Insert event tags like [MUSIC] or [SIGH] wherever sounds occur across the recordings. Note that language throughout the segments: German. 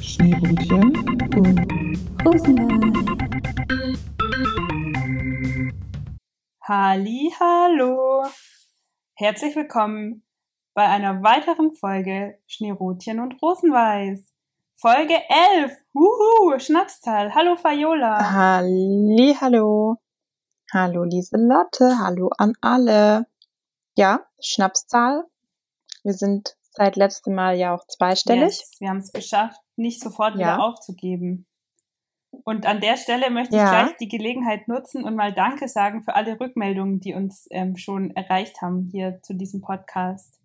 Schneebrötchen und Rosenwein. Halli, hallo. Herzlich willkommen bei einer weiteren Folge Schneerotchen und Rosenweiß. Folge 11. Wuhu, Schnapszahl. Hallo Fayola. Halli, hallo. Hallo Lieselotte, hallo an alle. Ja, Schnapszahl. Wir sind seit letztem Mal ja auch zweistellig. Yes, wir haben es geschafft, nicht sofort Ja. wieder aufzugeben. Und an der Stelle möchte ich Ja. gleich die Gelegenheit nutzen und mal Danke sagen für alle Rückmeldungen, die uns ähm, schon erreicht haben hier zu diesem Podcast.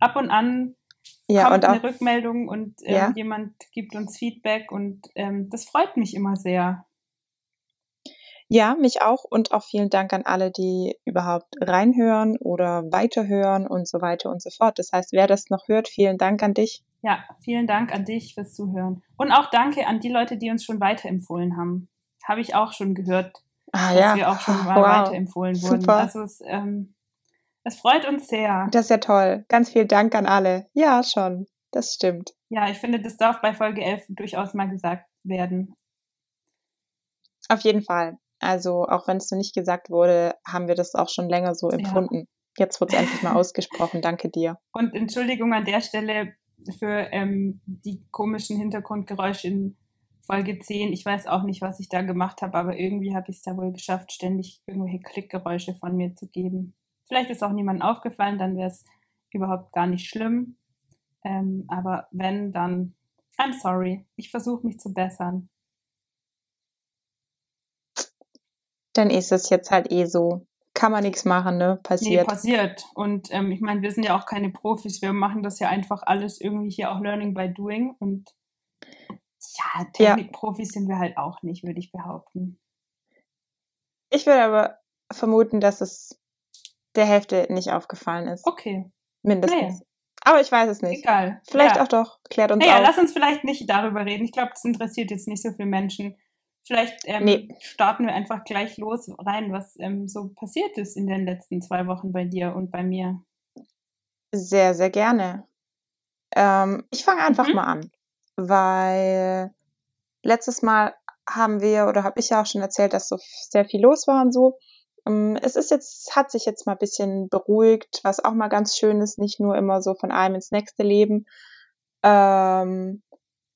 Ab und an Ja, kommt und auch eine Rückmeldung und ähm, jemand gibt uns Feedback und ähm, das freut mich immer sehr. Ja, mich auch und auch vielen Dank an alle, die überhaupt reinhören oder weiterhören und so weiter und so fort. Das heißt, wer das noch hört, vielen Dank an dich. Ja, vielen Dank an dich fürs Zuhören. Und auch danke an die Leute, die uns schon weiterempfohlen haben. Habe ich auch schon gehört, Ah dass ja, wir auch schon mal wow. weiterempfohlen wurden. Super. Also es, ähm, es freut uns sehr. Das ist ja toll. Ganz viel Dank an alle. Ja, schon. Das stimmt. Ja, ich finde, das darf bei Folge 11 durchaus mal gesagt werden. Auf jeden Fall. Also, auch wenn es noch nicht gesagt wurde, haben wir das auch schon länger so Ja. empfunden. Jetzt wird es endlich mal [LAUGHS] ausgesprochen. Danke dir. Und Entschuldigung an der Stelle für ähm, die komischen Hintergrundgeräusche in Folge 10. Ich weiß auch nicht, was ich da gemacht habe, aber irgendwie habe ich es da wohl geschafft, ständig irgendwelche Klickgeräusche von mir zu geben. Vielleicht ist auch niemandem aufgefallen, dann wäre es überhaupt gar nicht schlimm. Ähm, aber wenn, dann I'm sorry. Ich versuche mich zu bessern. Dann ist es jetzt halt eh so. Kann man nichts machen, ne? Nee, Passiert. passiert. Und ähm, ich meine, wir sind ja auch keine Profis. Wir machen das ja einfach alles irgendwie hier auch Learning by Doing. Und ja, Ja. Technikprofis sind wir halt auch nicht, würde ich behaupten. Ich würde aber vermuten, dass es der Hälfte nicht aufgefallen ist. Okay, Mindestens. Aber ich weiß es nicht. egal. Vielleicht ja. auch doch. Klärt uns Naja, auf. lass uns vielleicht nicht darüber reden. Ich glaube, das interessiert jetzt nicht so viele Menschen. Vielleicht ähm, Nee. starten wir einfach gleich los rein, was ähm, so passiert ist in den letzten zwei Wochen bei dir und bei mir. Sehr, sehr gerne. Ähm, ich fange einfach Mhm. mal an, weil letztes Mal haben wir oder habe ich ja auch schon erzählt, dass so sehr viel los war und so. Ähm, es ist jetzt, hat sich jetzt mal ein bisschen beruhigt, was auch mal ganz schön ist, nicht nur immer so von einem ins nächste Leben. Ähm,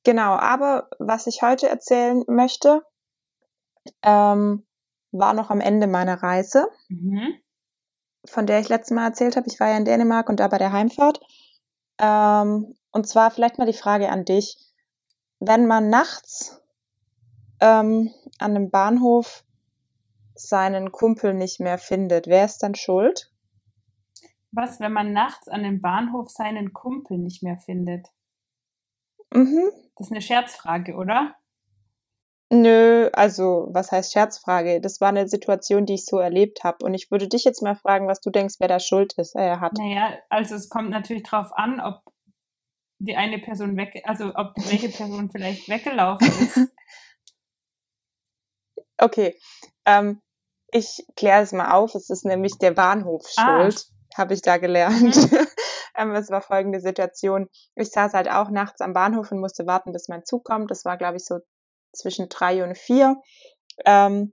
genau, aber was ich heute erzählen möchte, ähm, war noch am Ende meiner Reise Mhm. von der ich letztes Mal erzählt habe. Ich war ja in Dänemark und da bei der Heimfahrt. Ähm, und zwar vielleicht mal die Frage an dich. Wenn man nachts ähm, an einem Bahnhof seinen Kumpel nicht mehr findet, wer ist dann schuld? Was, wenn man nachts an dem Bahnhof seinen Kumpel nicht mehr findet? Mhm. Das ist eine Scherzfrage, oder? Nö, also was heißt Scherzfrage? Das war eine Situation, die ich so erlebt habe. Und ich würde dich jetzt mal fragen, was du denkst, wer da schuld ist, äh, hat. Naja, also es kommt natürlich drauf an, ob die eine Person weg, also ob welche Person vielleicht weggelaufen ist. [LAUGHS] Okay, ähm, ich kläre es mal auf. Es ist nämlich der Bahnhof Ah. schuld, habe ich da gelernt. [LAUGHS] ähm, es war folgende Situation. Ich saß halt auch nachts am Bahnhof und musste warten, bis mein Zug kommt. Das war, glaube ich, so zwischen drei und vier. Ähm,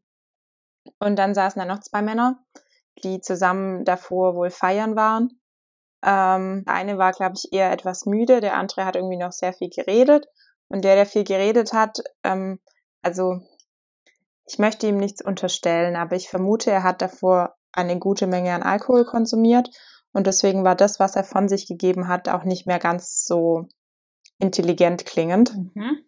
und dann saßen da noch zwei Männer, die zusammen davor wohl feiern waren. Ähm, der eine war, glaube ich, eher etwas müde, der andere hat irgendwie noch sehr viel geredet. Und der, der viel geredet hat, ähm, also ich möchte ihm nichts unterstellen, aber ich vermute, er hat davor eine gute Menge an Alkohol konsumiert und deswegen war das, was er von sich gegeben hat, auch nicht mehr ganz so intelligent klingend. Mhm.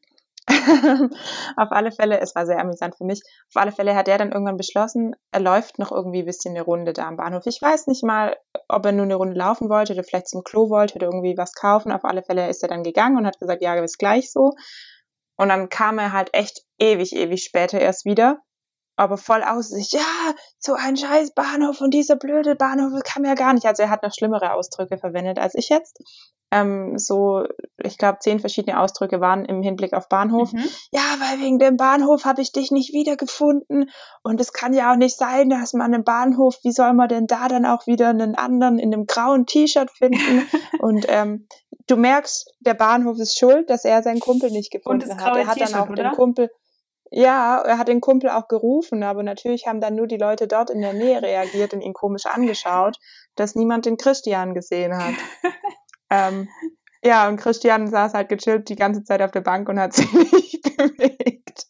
[LAUGHS] auf alle Fälle, es war sehr amüsant für mich, auf alle Fälle hat er dann irgendwann beschlossen, er läuft noch irgendwie ein bisschen eine Runde da am Bahnhof. Ich weiß nicht mal, ob er nur eine Runde laufen wollte oder vielleicht zum Klo wollte oder irgendwie was kaufen. Auf alle Fälle ist er dann gegangen und hat gesagt, ja, ist gleich so. Und dann kam er halt echt ewig, ewig später erst wieder. Aber voll aus sich, ja, so ein scheiß Bahnhof und dieser blöde Bahnhof kann ja gar nicht. Also er hat noch schlimmere Ausdrücke verwendet als ich jetzt. Ähm, so, ich glaube, zehn verschiedene Ausdrücke waren im Hinblick auf Bahnhof. Mhm. Ja, weil wegen dem Bahnhof habe ich dich nicht wiedergefunden. Und es kann ja auch nicht sein, dass man einen Bahnhof, wie soll man denn da dann auch wieder einen anderen in einem grauen T-Shirt finden? [LAUGHS] und ähm, du merkst, der Bahnhof ist schuld, dass er seinen Kumpel nicht gefunden hat. Er hat dann auch den oder? Kumpel, ja, er hat den Kumpel auch gerufen, aber natürlich haben dann nur die Leute dort in der Nähe reagiert und ihn komisch angeschaut, dass niemand den Christian gesehen hat. [LAUGHS] ähm, ja, und Christian saß halt gechillt die ganze Zeit auf der Bank und hat [LAUGHS] sich nicht bewegt.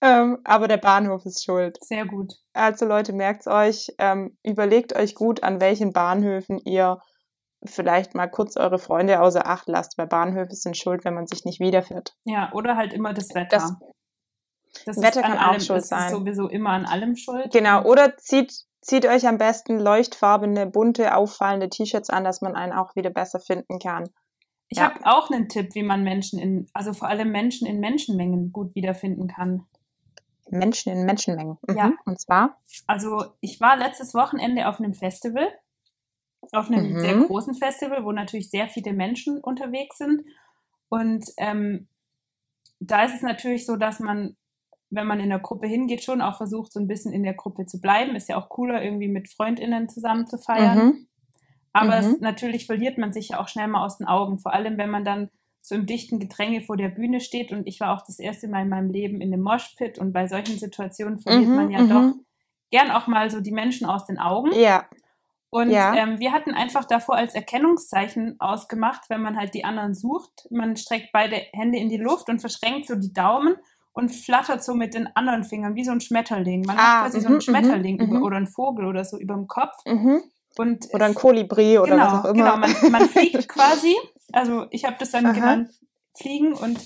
ähm, aber der Bahnhof ist schuld. Sehr gut. Also Leute, merkt's euch, ähm, überlegt euch gut, an welchen Bahnhöfen ihr vielleicht mal kurz eure Freunde außer Acht lasst, weil Bahnhöfe sind schuld, wenn man sich nicht wiederfindet. Ja, oder halt immer das Wetter. Das Das Wetter kann auch allem, schuld das sein. ist sowieso immer an allem schuld. Genau, oder zieht, zieht euch am besten leuchtfarbene, bunte, auffallende T-Shirts an, dass man einen auch wieder besser finden kann. Ich Ja. habe auch einen Tipp, wie man Menschen in, also vor allem Menschen in Menschenmengen gut wiederfinden kann. Menschen in Menschenmengen. Mhm. Ja. Und zwar? Also ich war letztes Wochenende auf einem Festival, auf einem Mhm. sehr großen Festival, wo natürlich sehr viele Menschen unterwegs sind. Und ähm, da ist es natürlich so, dass man, wenn man in der Gruppe hingeht, schon auch versucht, so ein bisschen in der Gruppe zu bleiben. Ist ja auch cooler, irgendwie mit FreundInnen zusammen zu feiern. Mhm. Aber es, Mhm. natürlich verliert man sich ja auch schnell mal aus den Augen, vor allem wenn man dann so im dichten Gedränge vor der Bühne steht. Und ich war auch das erste Mal in meinem Leben in einem Moshpit und bei solchen Situationen verliert Mhm, man ja mhm. doch gern auch mal so die Menschen aus den Augen. Ja. Und Ja. ähm, wir hatten einfach davor als Erkennungszeichen ausgemacht, wenn man halt die anderen sucht, man streckt beide Hände in die Luft und verschränkt so die Daumen und flattert so mit den anderen Fingern wie so ein Schmetterling. Man Ah, hat quasi so mhm, einen Schmetterling mhm, über, mhm. oder einen Vogel oder so über dem Kopf. Mhm. Und Oder ein Kolibri oder genau, was auch immer. Genau, man, man fliegt [LAUGHS] quasi. Also ich habe das dann Aha. genannt Fliegen und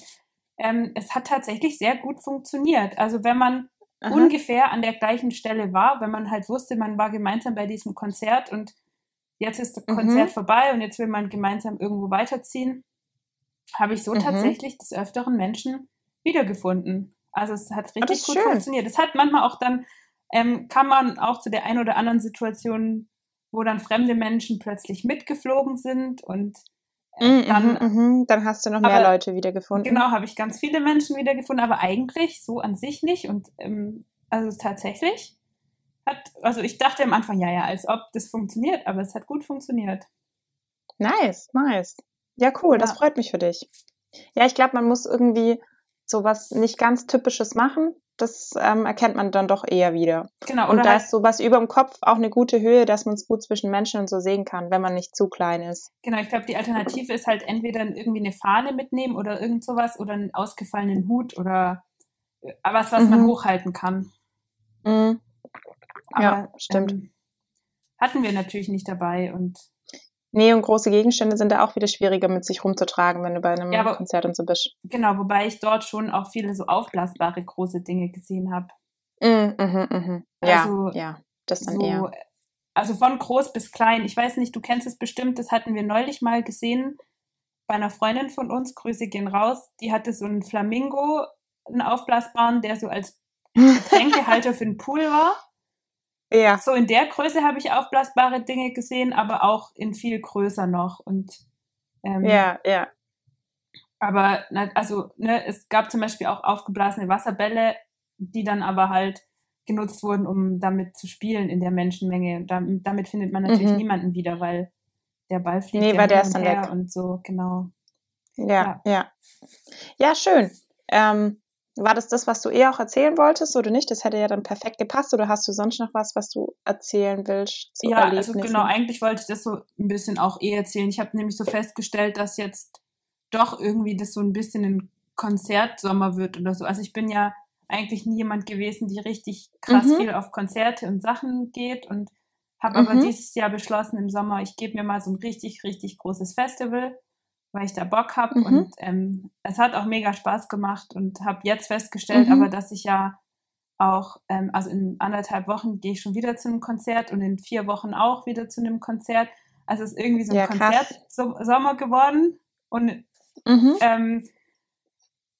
ähm, es hat tatsächlich sehr gut funktioniert. Also wenn man Aha. ungefähr an der gleichen Stelle war, wenn man halt wusste, man war gemeinsam bei diesem Konzert und jetzt ist das Mhm. Konzert vorbei und jetzt will man gemeinsam irgendwo weiterziehen, habe ich so Mhm. tatsächlich des Öfteren Menschen wiedergefunden. Also es hat das richtig gut schön. funktioniert. Es hat manchmal auch dann, ähm, kann man auch zu der einen oder anderen Situation, wo dann fremde Menschen plötzlich mitgeflogen sind und äh, Mhm, dann mhm, mhm. Dann hast du noch mehr Aber- Leute wiedergefunden. Genau, habe ich ganz viele Menschen wiedergefunden, aber eigentlich so an sich nicht. Und ähm, also tatsächlich hat, also ich dachte am Anfang, ja, ja, als ob das funktioniert, aber es hat gut funktioniert. Nice, nice. Ja, cool, das Ja. freut mich für dich. Ja, ich glaube, man muss irgendwie sowas nicht ganz Typisches machen. Das ähm, erkennt man dann doch eher wieder. Genau, Und da halt, ist sowas über dem Kopf auch eine gute Höhe, dass man es gut zwischen Menschen und so sehen kann, wenn man nicht zu klein ist. genau, ich glaube, die Alternative ist halt entweder irgendwie eine Fahne mitnehmen oder irgend sowas oder einen ausgefallenen Hut oder äh, was, was man Mhm. hochhalten kann. Mhm. Aber, Ja, stimmt. Ähm, hatten wir natürlich nicht dabei und Nee, und große Gegenstände sind da auch wieder schwieriger mit sich rumzutragen, wenn du bei einem Ja, aber- Konzert und so bist. genau, wobei ich dort schon auch viele so aufblasbare große Dinge gesehen habe. Mhm, mhm, mhm. Ja, Also, ja, das dann so, eher. also von groß bis klein. Ich weiß nicht, du kennst es bestimmt, das hatten wir neulich mal gesehen bei einer Freundin von uns, Grüße gehen raus, die hatte so einen Flamingo, einen aufblasbaren, der so als [LAUGHS] Getränkehalter für den Pool war. Ja, So in der Größe habe ich aufblasbare Dinge gesehen, aber auch in viel größer noch. Und ähm, ja, ja. aber also ne, es gab zum Beispiel auch aufgeblasene Wasserbälle, die dann aber halt genutzt wurden, um damit zu spielen in der Menschenmenge. Und damit, damit findet man natürlich Mhm. niemanden wieder, weil der Ball fliegt Nee, ja weil der ist dann weg. und so, genau. Ja, ja. Ja, schön. Ähm, war das das, was du eh auch erzählen wolltest oder nicht? Das hätte ja dann perfekt gepasst. Oder hast du sonst noch was, was du erzählen willst? ja, also genau, eigentlich wollte ich das so ein bisschen auch eh erzählen. Ich habe nämlich so festgestellt, dass jetzt doch irgendwie das so ein bisschen ein Konzertsommer wird oder so. Also ich bin ja eigentlich nie jemand gewesen, die richtig krass Mhm. viel auf Konzerte und Sachen geht und habe aber Mhm. dieses Jahr beschlossen im Sommer, ich gebe mir mal so ein richtig, richtig großes Festival, weil ich da Bock habe Mhm. und ähm, es hat auch mega Spaß gemacht und habe jetzt festgestellt, Mhm. aber dass ich ja auch, ähm, also in anderthalb Wochen gehe ich schon wieder zu einem Konzert und in vier Wochen auch wieder zu einem Konzert. Also es ist irgendwie so ein Ja. Konzertsommer geworden und Mhm. ähm,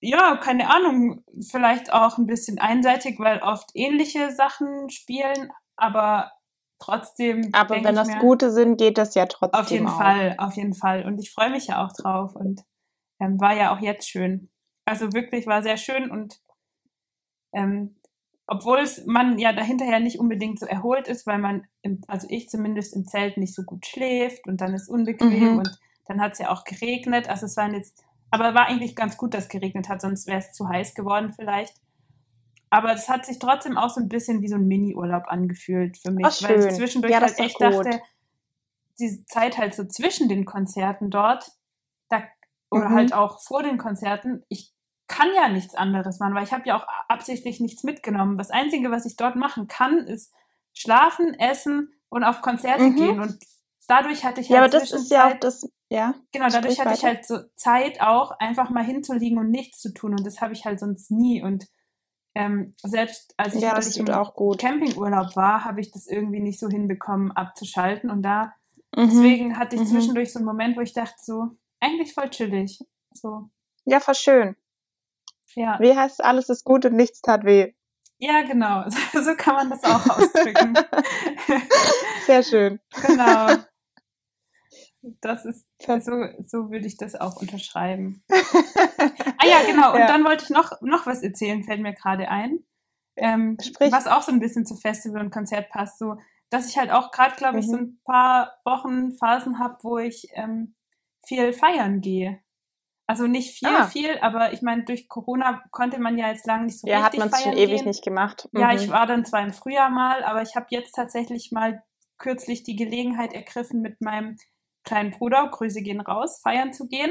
ja, keine Ahnung, vielleicht auch ein bisschen einseitig, weil oft ähnliche Sachen spielen, aber trotzdem. Aber wenn das mir, gute sind, geht das ja trotzdem Auf jeden auch. Fall, auf jeden Fall. Und ich freue mich ja auch drauf und ähm, war ja auch jetzt schön. Also wirklich war sehr schön und ähm, obwohl es man ja dahinterher nicht unbedingt so erholt ist, weil man, im, also ich zumindest im Zelt nicht so gut schläft und dann ist unbequem Mhm. und Dann hat es ja auch geregnet. Also es waren jetzt, aber war eigentlich ganz gut, dass es geregnet hat, sonst wäre es zu heiß geworden vielleicht. Aber es hat sich trotzdem auch so ein bisschen wie so ein Mini-Urlaub angefühlt für mich, Ach, weil ich zwischendurch Ja, halt echt gut. dachte, diese Zeit halt so zwischen den Konzerten dort, da, oder Mhm. halt auch vor den Konzerten, ich kann ja nichts anderes machen, weil ich habe ja auch absichtlich nichts mitgenommen. Das Einzige, was ich dort machen kann, ist schlafen, essen und auf Konzerte Mhm. gehen. Und dadurch hatte ich Ja, halt aber das ist ja das, ja. Genau, dadurch hatte ich weiter. halt so Zeit auch, einfach mal hinzuliegen und nichts zu tun. Und das habe ich halt sonst nie. Und ähm, selbst als ich Ja, tut im. Campingurlaub war, habe ich das irgendwie nicht so hinbekommen, abzuschalten. Und da, Mhm. deswegen hatte ich Mhm. zwischendurch so einen Moment, wo ich dachte, so, eigentlich voll chillig. So, Ja, voll schön. ja. Wie heißt alles ist gut und nichts tat weh. Ja, genau. [LAUGHS] So kann man das auch ausdrücken. [LAUGHS] Sehr schön. genau. Das ist, so, so würde ich das auch unterschreiben. [LAUGHS] Ah ja, genau. Und Ja. dann wollte ich noch, noch was erzählen, fällt mir gerade ein. Ähm, Sprich. was auch so ein bisschen zu Festival und Konzert passt, so, dass ich halt auch gerade, glaube ich, so Mhm. ein paar Wochen, Phasen habe, wo ich ähm, viel feiern gehe. Also nicht viel, Ah. viel, aber ich meine, durch Corona konnte man ja jetzt lange nicht so Ja, hat richtig man es schon feiern ewig gehen. nicht gemacht. Ja, Mhm. ich war dann zwar im Frühjahr mal, aber ich habe jetzt tatsächlich mal kürzlich die Gelegenheit ergriffen, mit meinem kleinen Bruder, Grüße gehen raus, feiern zu gehen.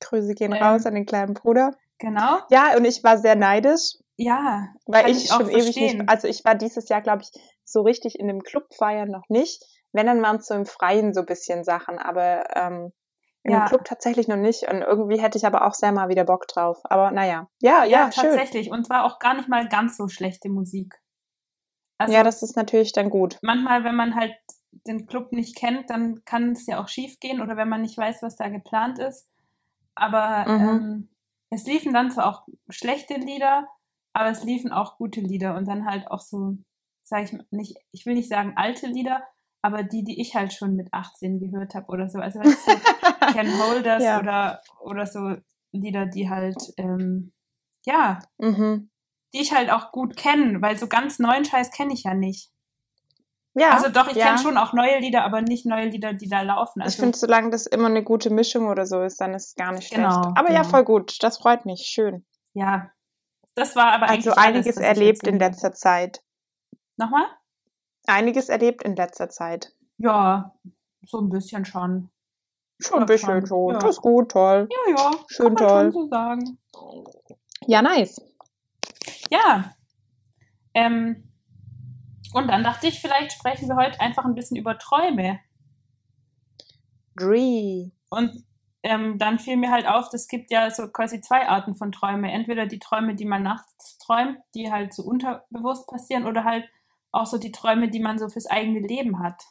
Grüße gehen Ähm, raus an den kleinen Bruder. Genau. Ja, und ich war sehr neidisch, Ja. weil ich, ich auch schon ewig verstehen. nicht, also ich war dieses Jahr, glaube ich, so richtig in dem Club feiern noch nicht. Wenn, dann waren es so im Freien so ein bisschen Sachen, aber ähm, im Ja. Club tatsächlich noch nicht. Und irgendwie hätte ich aber auch sehr mal wieder Bock drauf. Aber naja, ja, ja, Ja, schön. tatsächlich. Und war auch gar nicht mal ganz so schlechte Musik. Also ja, das ist natürlich dann gut. manchmal, wenn man halt den Club nicht kennt, dann kann es ja auch schief gehen oder wenn man nicht weiß, was da geplant ist. Aber Mhm. ähm, es liefen dann zwar auch schlechte Lieder, aber es liefen auch gute Lieder und dann halt auch so, sage ich mal, nicht, ich will nicht sagen alte Lieder, aber die, die ich halt schon mit 18 gehört habe oder so. Also weißt du, [LAUGHS] Ken Holders Ja. oder, oder so Lieder, die halt, ähm, ja, mhm. die ich halt auch gut kenne, weil so ganz neuen Scheiß kenne ich ja nicht. Ja, also doch, ich ja. kenne schon auch neue Lieder, aber nicht neue Lieder, die da laufen. Also, ich finde, solange das immer eine gute Mischung oder so ist, dann ist es gar nicht schlecht. Genau, Aber ja, genau. voll gut. Das freut mich. Schön. ja, das war aber Also eigentlich einiges alles, erlebt in letzter Zeit. Nochmal? Einiges erlebt in letzter Zeit. Ja, so ein bisschen schon. Schon ein Ja, bisschen schon, ja. Das ist gut, toll. Ja, ja, Schön toll. so sagen. Ja, nice. Ja. Ähm, und dann dachte ich, vielleicht sprechen wir heute einfach ein bisschen über Träume. Dree. Und ähm, dann fiel mir halt auf, es gibt ja so quasi zwei Arten von Träume. Entweder die Träume, die man nachts träumt, die halt so unterbewusst passieren, oder halt auch so die Träume, die man so fürs eigene Leben hat.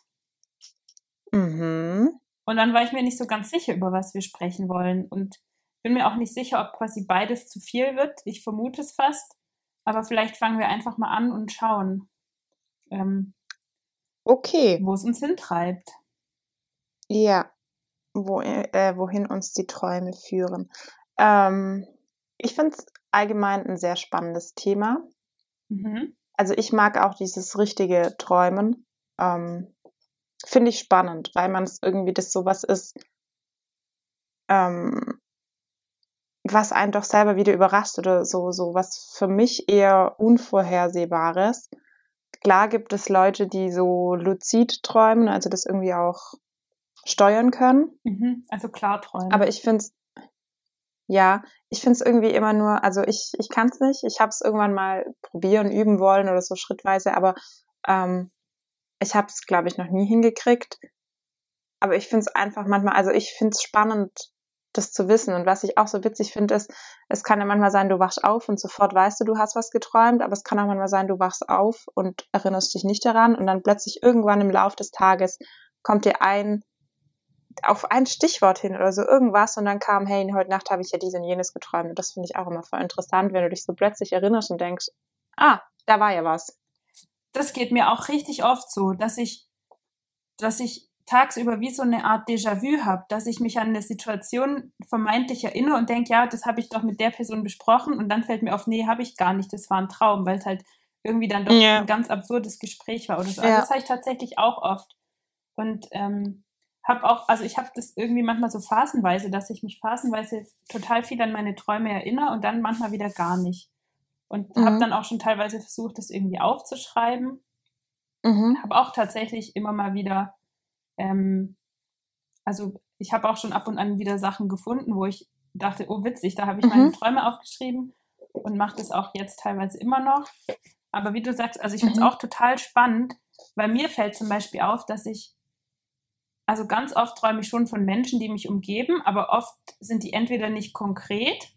Mhm. Und dann war ich mir nicht so ganz sicher, über was wir sprechen wollen. Und bin mir auch nicht sicher, ob quasi beides zu viel wird. Ich vermute es fast. Aber vielleicht fangen wir einfach mal an und schauen, ähm, Okay. wo es uns hintreibt. Ja. Wo, äh, wohin uns die Träume führen. Ähm, ich finde es allgemein ein sehr spannendes Thema. Mhm. Also ich mag auch dieses richtige Träumen. Ähm, Finde ich spannend, weil man es irgendwie das sowas ist, ähm, was einen doch selber wieder überrascht oder so, so was für mich eher Unvorhersehbares. Klar gibt es Leute, die so luzid träumen, also das irgendwie auch steuern können. Mhm. Also Klarträume. Aber ich finde es, ja, ich finde es irgendwie immer nur, also ich, ich kann es nicht. Ich habe es irgendwann mal probieren, üben wollen oder so schrittweise, aber ähm, ich habe es, glaube ich, noch nie hingekriegt. Aber ich finde es einfach manchmal, also ich finde es spannend, das zu wissen. Und was ich auch so witzig finde, ist, es kann ja manchmal sein, du wachst auf und sofort weißt du, du hast was geträumt, aber es kann auch manchmal sein, du wachst auf und erinnerst dich nicht daran und dann plötzlich irgendwann im Lauf des Tages kommt dir ein, auf ein Stichwort hin oder so irgendwas und dann kam, hey, heute Nacht habe ich ja dies und jenes geträumt. Und das finde ich auch immer voll interessant, wenn du dich so plötzlich erinnerst und denkst, ah, da war ja was. das geht mir auch richtig oft so, dass ich, dass ich tagsüber wie so eine Art Déjà-vu habe, dass ich mich an eine Situation vermeintlich erinnere und denke, ja, das habe ich doch mit der Person besprochen und dann fällt mir auf, nee, habe ich gar nicht, das war ein Traum, weil es halt irgendwie dann doch Ja. ein ganz absurdes Gespräch war oder so. Ja. das habe ich tatsächlich auch oft. Und ähm, habe auch, also ich habe das irgendwie manchmal so phasenweise, dass ich mich phasenweise total viel an meine Träume erinnere und dann manchmal wieder gar nicht. Und mhm. habe dann auch schon teilweise versucht, das irgendwie aufzuschreiben. Mhm. Habe auch tatsächlich immer mal wieder, ähm, also ich habe auch schon ab und an wieder Sachen gefunden, wo ich dachte, oh witzig, da habe ich mhm. meine Träume aufgeschrieben und mache das auch jetzt teilweise immer noch. Aber wie du sagst, also ich finde es mhm. auch total spannend, weil mir fällt zum Beispiel auf, dass ich, also ganz oft träume ich schon von Menschen, die mich umgeben, aber oft sind die entweder nicht konkret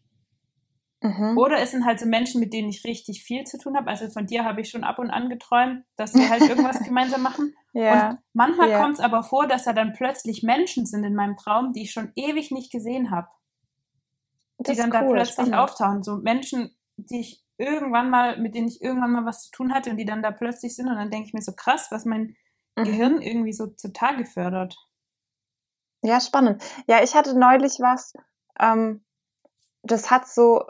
mhm. oder es sind halt so Menschen, mit denen ich richtig viel zu tun habe. Also von dir habe ich schon ab und an geträumt, dass wir halt irgendwas [LAUGHS] gemeinsam machen. Ja. Und manchmal ja. kommt es aber vor, dass da dann plötzlich Menschen sind in meinem Traum, die ich schon ewig nicht gesehen habe. Die dann cool, da plötzlich spannend. auftauchen. So Menschen, die ich irgendwann mal, mit denen ich irgendwann mal was zu tun hatte und die dann da plötzlich sind und dann denke ich mir so krass, was mein mhm. Gehirn irgendwie so zutage fördert. Ja, spannend. Ja, ich hatte neulich was, ähm, das hat so,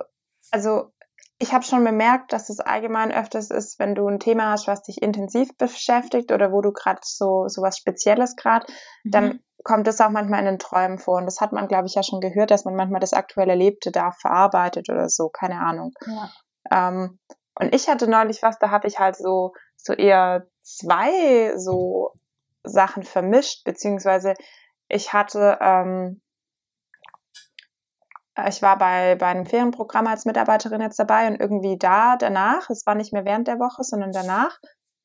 also ich habe schon bemerkt, dass es allgemein öfters ist, wenn du ein Thema hast, was dich intensiv beschäftigt oder wo du gerade so, so was Spezielles gerade, mhm. dann kommt das auch manchmal in den Träumen vor. Und das hat man, glaube ich, ja schon gehört, dass man manchmal das aktuelle Erlebte da verarbeitet oder so, keine Ahnung. Ja. Ähm, und ich hatte neulich was, da hatte ich halt so, so eher zwei so Sachen vermischt, beziehungsweise ich hatte, ähm, ich war bei, bei einem Ferienprogramm als Mitarbeiterin jetzt dabei und irgendwie da danach, es war nicht mehr während der Woche, sondern danach,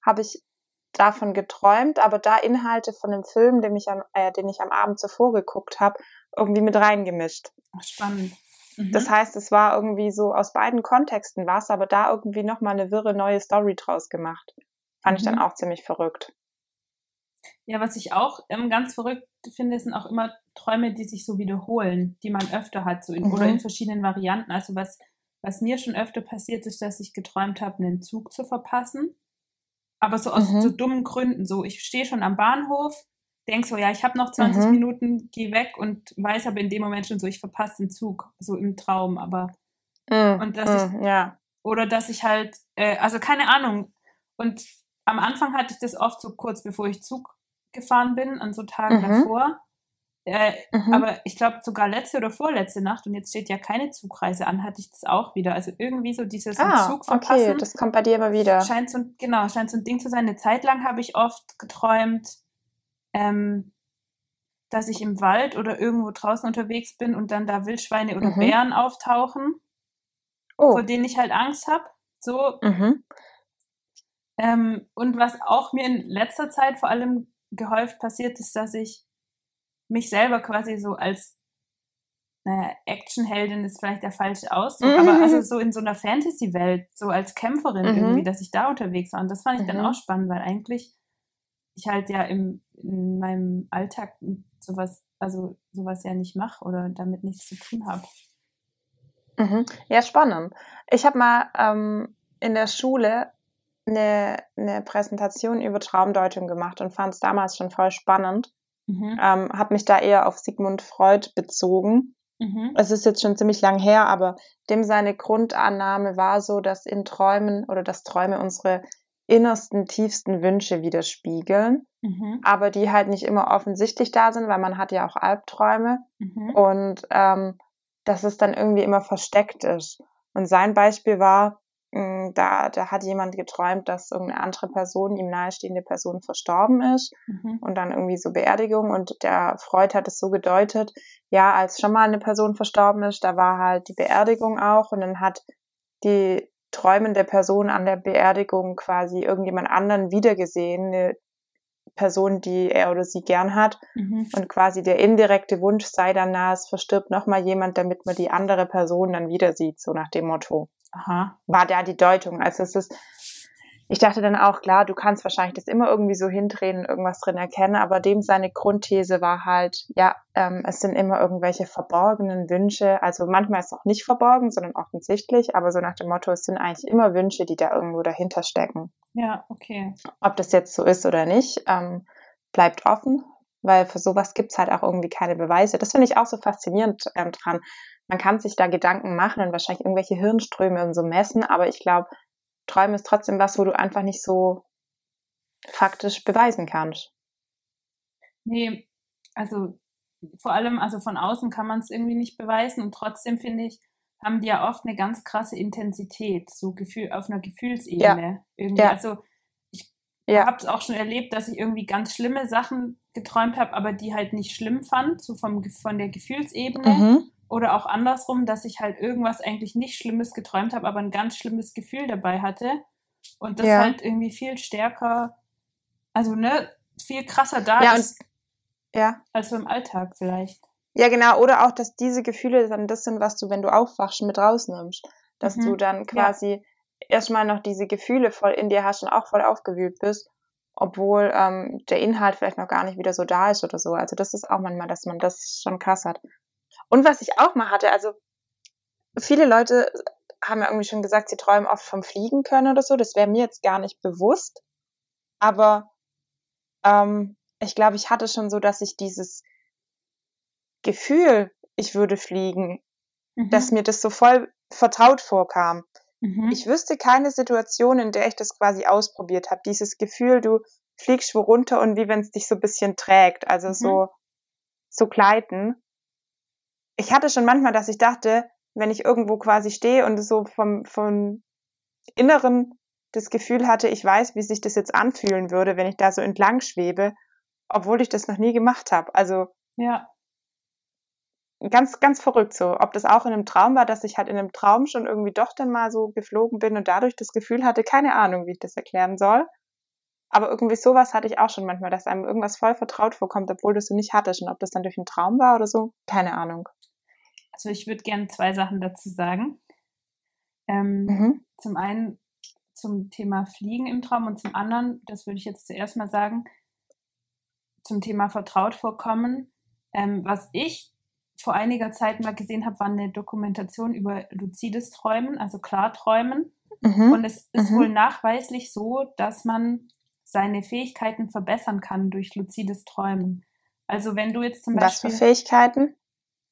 habe ich davon geträumt, aber da Inhalte von dem Film, den ich am, äh, den ich am Abend zuvor geguckt habe, irgendwie mit reingemischt. Spannend. Mhm. Das heißt, es war irgendwie so aus beiden Kontexten was, aber da irgendwie nochmal eine wirre neue Story draus gemacht. Fand mhm. ich dann mhm. auch ziemlich verrückt. Ja, was ich auch ähm, ganz verrückt finde, sind auch immer Träume, die sich so wiederholen, die man öfter hat, so in, mhm. oder in verschiedenen Varianten. Also was, was mir schon öfter passiert ist, dass ich geträumt habe, einen Zug zu verpassen. Aber so aus mhm. so dummen Gründen. So, ich stehe schon am Bahnhof, denke so, ja, ich habe noch 20 mhm. Minuten, geh weg und weiß aber in dem Moment schon so, ich verpasse den Zug, so im Traum, aber mhm. und dass mhm, ich, ja. oder dass ich halt, äh, also keine Ahnung. Und am Anfang hatte ich das oft so kurz bevor ich Zug gefahren bin, an so Tagen mhm. davor. Äh, mhm. Aber ich glaube sogar letzte oder vorletzte Nacht und jetzt steht ja keine Zugreise an, hatte ich das auch wieder. Also irgendwie so dieses ah, Zug verpassen. Okay, das kommt bei dir immer wieder. Scheint so, genau, scheint so ein Ding zu sein. Eine Zeit lang habe ich oft geträumt, ähm, dass ich im Wald oder irgendwo draußen unterwegs bin und dann da Wildschweine oder mhm. Bären auftauchen, oh. vor denen ich halt Angst habe. So. Mhm. Ähm, und was auch mir in letzter Zeit vor allem gehäuft passiert ist, dass ich mich selber quasi so als naja, Actionheldin ist vielleicht der falsche Ausdruck, mhm. aber also so in so einer Fantasy-Welt, so als Kämpferin mhm. irgendwie, dass ich da unterwegs war. Und das fand ich dann mhm. auch spannend, weil eigentlich ich halt ja im, in meinem Alltag sowas, also sowas ja nicht mache oder damit nichts zu tun habe. Mhm. Ja, spannend. Ich habe mal ähm, in der Schule eine, eine Präsentation über Traumdeutung gemacht und fand es damals schon voll spannend. Mhm. Ähm, habe mich da eher auf Sigmund Freud bezogen. Mhm. Es ist jetzt schon ziemlich lang her, aber dem seine Grundannahme war so, dass in Träumen oder dass Träume unsere innersten, tiefsten Wünsche widerspiegeln, mhm. aber die halt nicht immer offensichtlich da sind, weil man hat ja auch Albträume mhm. und ähm, dass es dann irgendwie immer versteckt ist. Und sein Beispiel war, da, da hat jemand geträumt, dass irgendeine andere Person, ihm nahestehende Person verstorben ist mhm. und dann irgendwie so Beerdigung und der Freud hat es so gedeutet, ja, als schon mal eine Person verstorben ist, da war halt die Beerdigung auch und dann hat die träumende Person an der Beerdigung quasi irgendjemand anderen wiedergesehen, eine Person, die er oder sie gern hat. Mhm. Und quasi der indirekte Wunsch sei dann, na, es verstirbt nochmal jemand, damit man die andere Person dann wieder sieht, so nach dem Motto. Aha. War da die Deutung. Also es ist ich dachte dann auch, klar, du kannst wahrscheinlich das immer irgendwie so hindrehen und irgendwas drin erkennen, aber dem seine Grundthese war halt, ja, ähm, es sind immer irgendwelche verborgenen Wünsche, also manchmal ist es auch nicht verborgen, sondern offensichtlich, aber so nach dem Motto, es sind eigentlich immer Wünsche, die da irgendwo dahinter stecken. Ja, okay. Ob das jetzt so ist oder nicht, ähm, bleibt offen, weil für sowas gibt's halt auch irgendwie keine Beweise. Das finde ich auch so faszinierend ähm, dran. Man kann sich da Gedanken machen und wahrscheinlich irgendwelche Hirnströme und so messen, aber ich glaube, Träumen ist trotzdem was, wo du einfach nicht so faktisch beweisen kannst. Nee, also vor allem, also von außen kann man es irgendwie nicht beweisen und trotzdem finde ich, haben die ja oft eine ganz krasse Intensität, so Gefühl auf einer Gefühlsebene. Ja. Irgendwie. Ja. Also ja. habe es auch schon erlebt, dass ich irgendwie ganz schlimme Sachen geträumt habe, aber die halt nicht schlimm fand, so vom, von der Gefühlsebene. Mhm. Oder auch andersrum, dass ich halt irgendwas eigentlich nicht Schlimmes geträumt habe, aber ein ganz schlimmes Gefühl dabei hatte. Und das ja. halt irgendwie viel stärker, also ne, viel krasser da ja, ist. ja. Als so im Alltag vielleicht. Ja, genau. Oder auch, dass diese Gefühle dann das sind, was du, wenn du aufwachst, mit rausnimmst. Dass mhm. du dann quasi. Erstmal noch diese Gefühle voll in dir hast und auch voll aufgewühlt bist, obwohl ähm, der Inhalt vielleicht noch gar nicht wieder so da ist oder so. Also das ist auch manchmal, dass man das schon krass hat. Und was ich auch mal hatte, also viele Leute haben ja irgendwie schon gesagt, sie träumen oft vom Fliegen können oder so. Das wäre mir jetzt gar nicht bewusst. Aber ähm, ich glaube, ich hatte schon so, dass ich dieses Gefühl, ich würde fliegen, mhm. dass mir das so voll vertraut vorkam. Mhm. Ich wüsste keine Situation, in der ich das quasi ausprobiert habe. Dieses Gefühl, du fliegst wo runter und wie wenn es dich so ein bisschen trägt, also mhm. so, so gleiten. Ich hatte schon manchmal, dass ich dachte, wenn ich irgendwo quasi stehe und so vom, vom Inneren das Gefühl hatte, ich weiß, wie sich das jetzt anfühlen würde, wenn ich da so entlang schwebe, obwohl ich das noch nie gemacht habe. Also ja ganz, ganz verrückt so. Ob das auch in einem Traum war, dass ich halt in einem Traum schon irgendwie doch dann mal so geflogen bin und dadurch das Gefühl hatte, keine Ahnung, wie ich das erklären soll. Aber irgendwie sowas hatte ich auch schon manchmal, dass einem irgendwas voll vertraut vorkommt, obwohl du es so nicht hattest. Und ob das dann durch einen Traum war oder so, keine Ahnung. Also ich würde gerne zwei Sachen dazu sagen. Ähm, mhm. Zum einen zum Thema Fliegen im Traum und zum anderen, das würde ich jetzt zuerst mal sagen, zum Thema vertraut vorkommen. Ähm, was ich vor einiger Zeit mal gesehen habe, war eine Dokumentation über luzides Träumen, also Klarträumen. Mhm. Und es ist mhm. wohl nachweislich so, dass man seine Fähigkeiten verbessern kann durch luzides Träumen. Also wenn du jetzt zum Beispiel. Was für Fähigkeiten?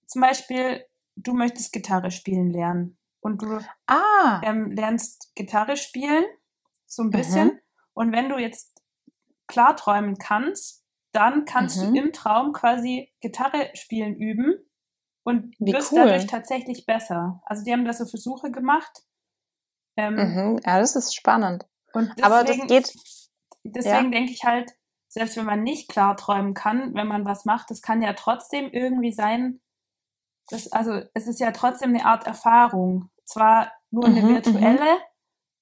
Zum Beispiel, du möchtest Gitarre spielen lernen und du ah. ähm, lernst Gitarre spielen, so ein bisschen. Mhm. Und wenn du jetzt klarträumen kannst, dann kannst du mhm. im Traum quasi Gitarre spielen üben und Wie wirst cool. dadurch tatsächlich besser. Also die haben da so Versuche gemacht. Ähm, mhm. Ja, das ist spannend. Und deswegen, Aber das geht. Deswegen ja. denke ich halt, selbst wenn man nicht klar träumen kann, wenn man was macht, das kann ja trotzdem irgendwie sein. Das, also es ist ja trotzdem eine Art Erfahrung. Zwar nur eine mhm, mhm. virtuelle,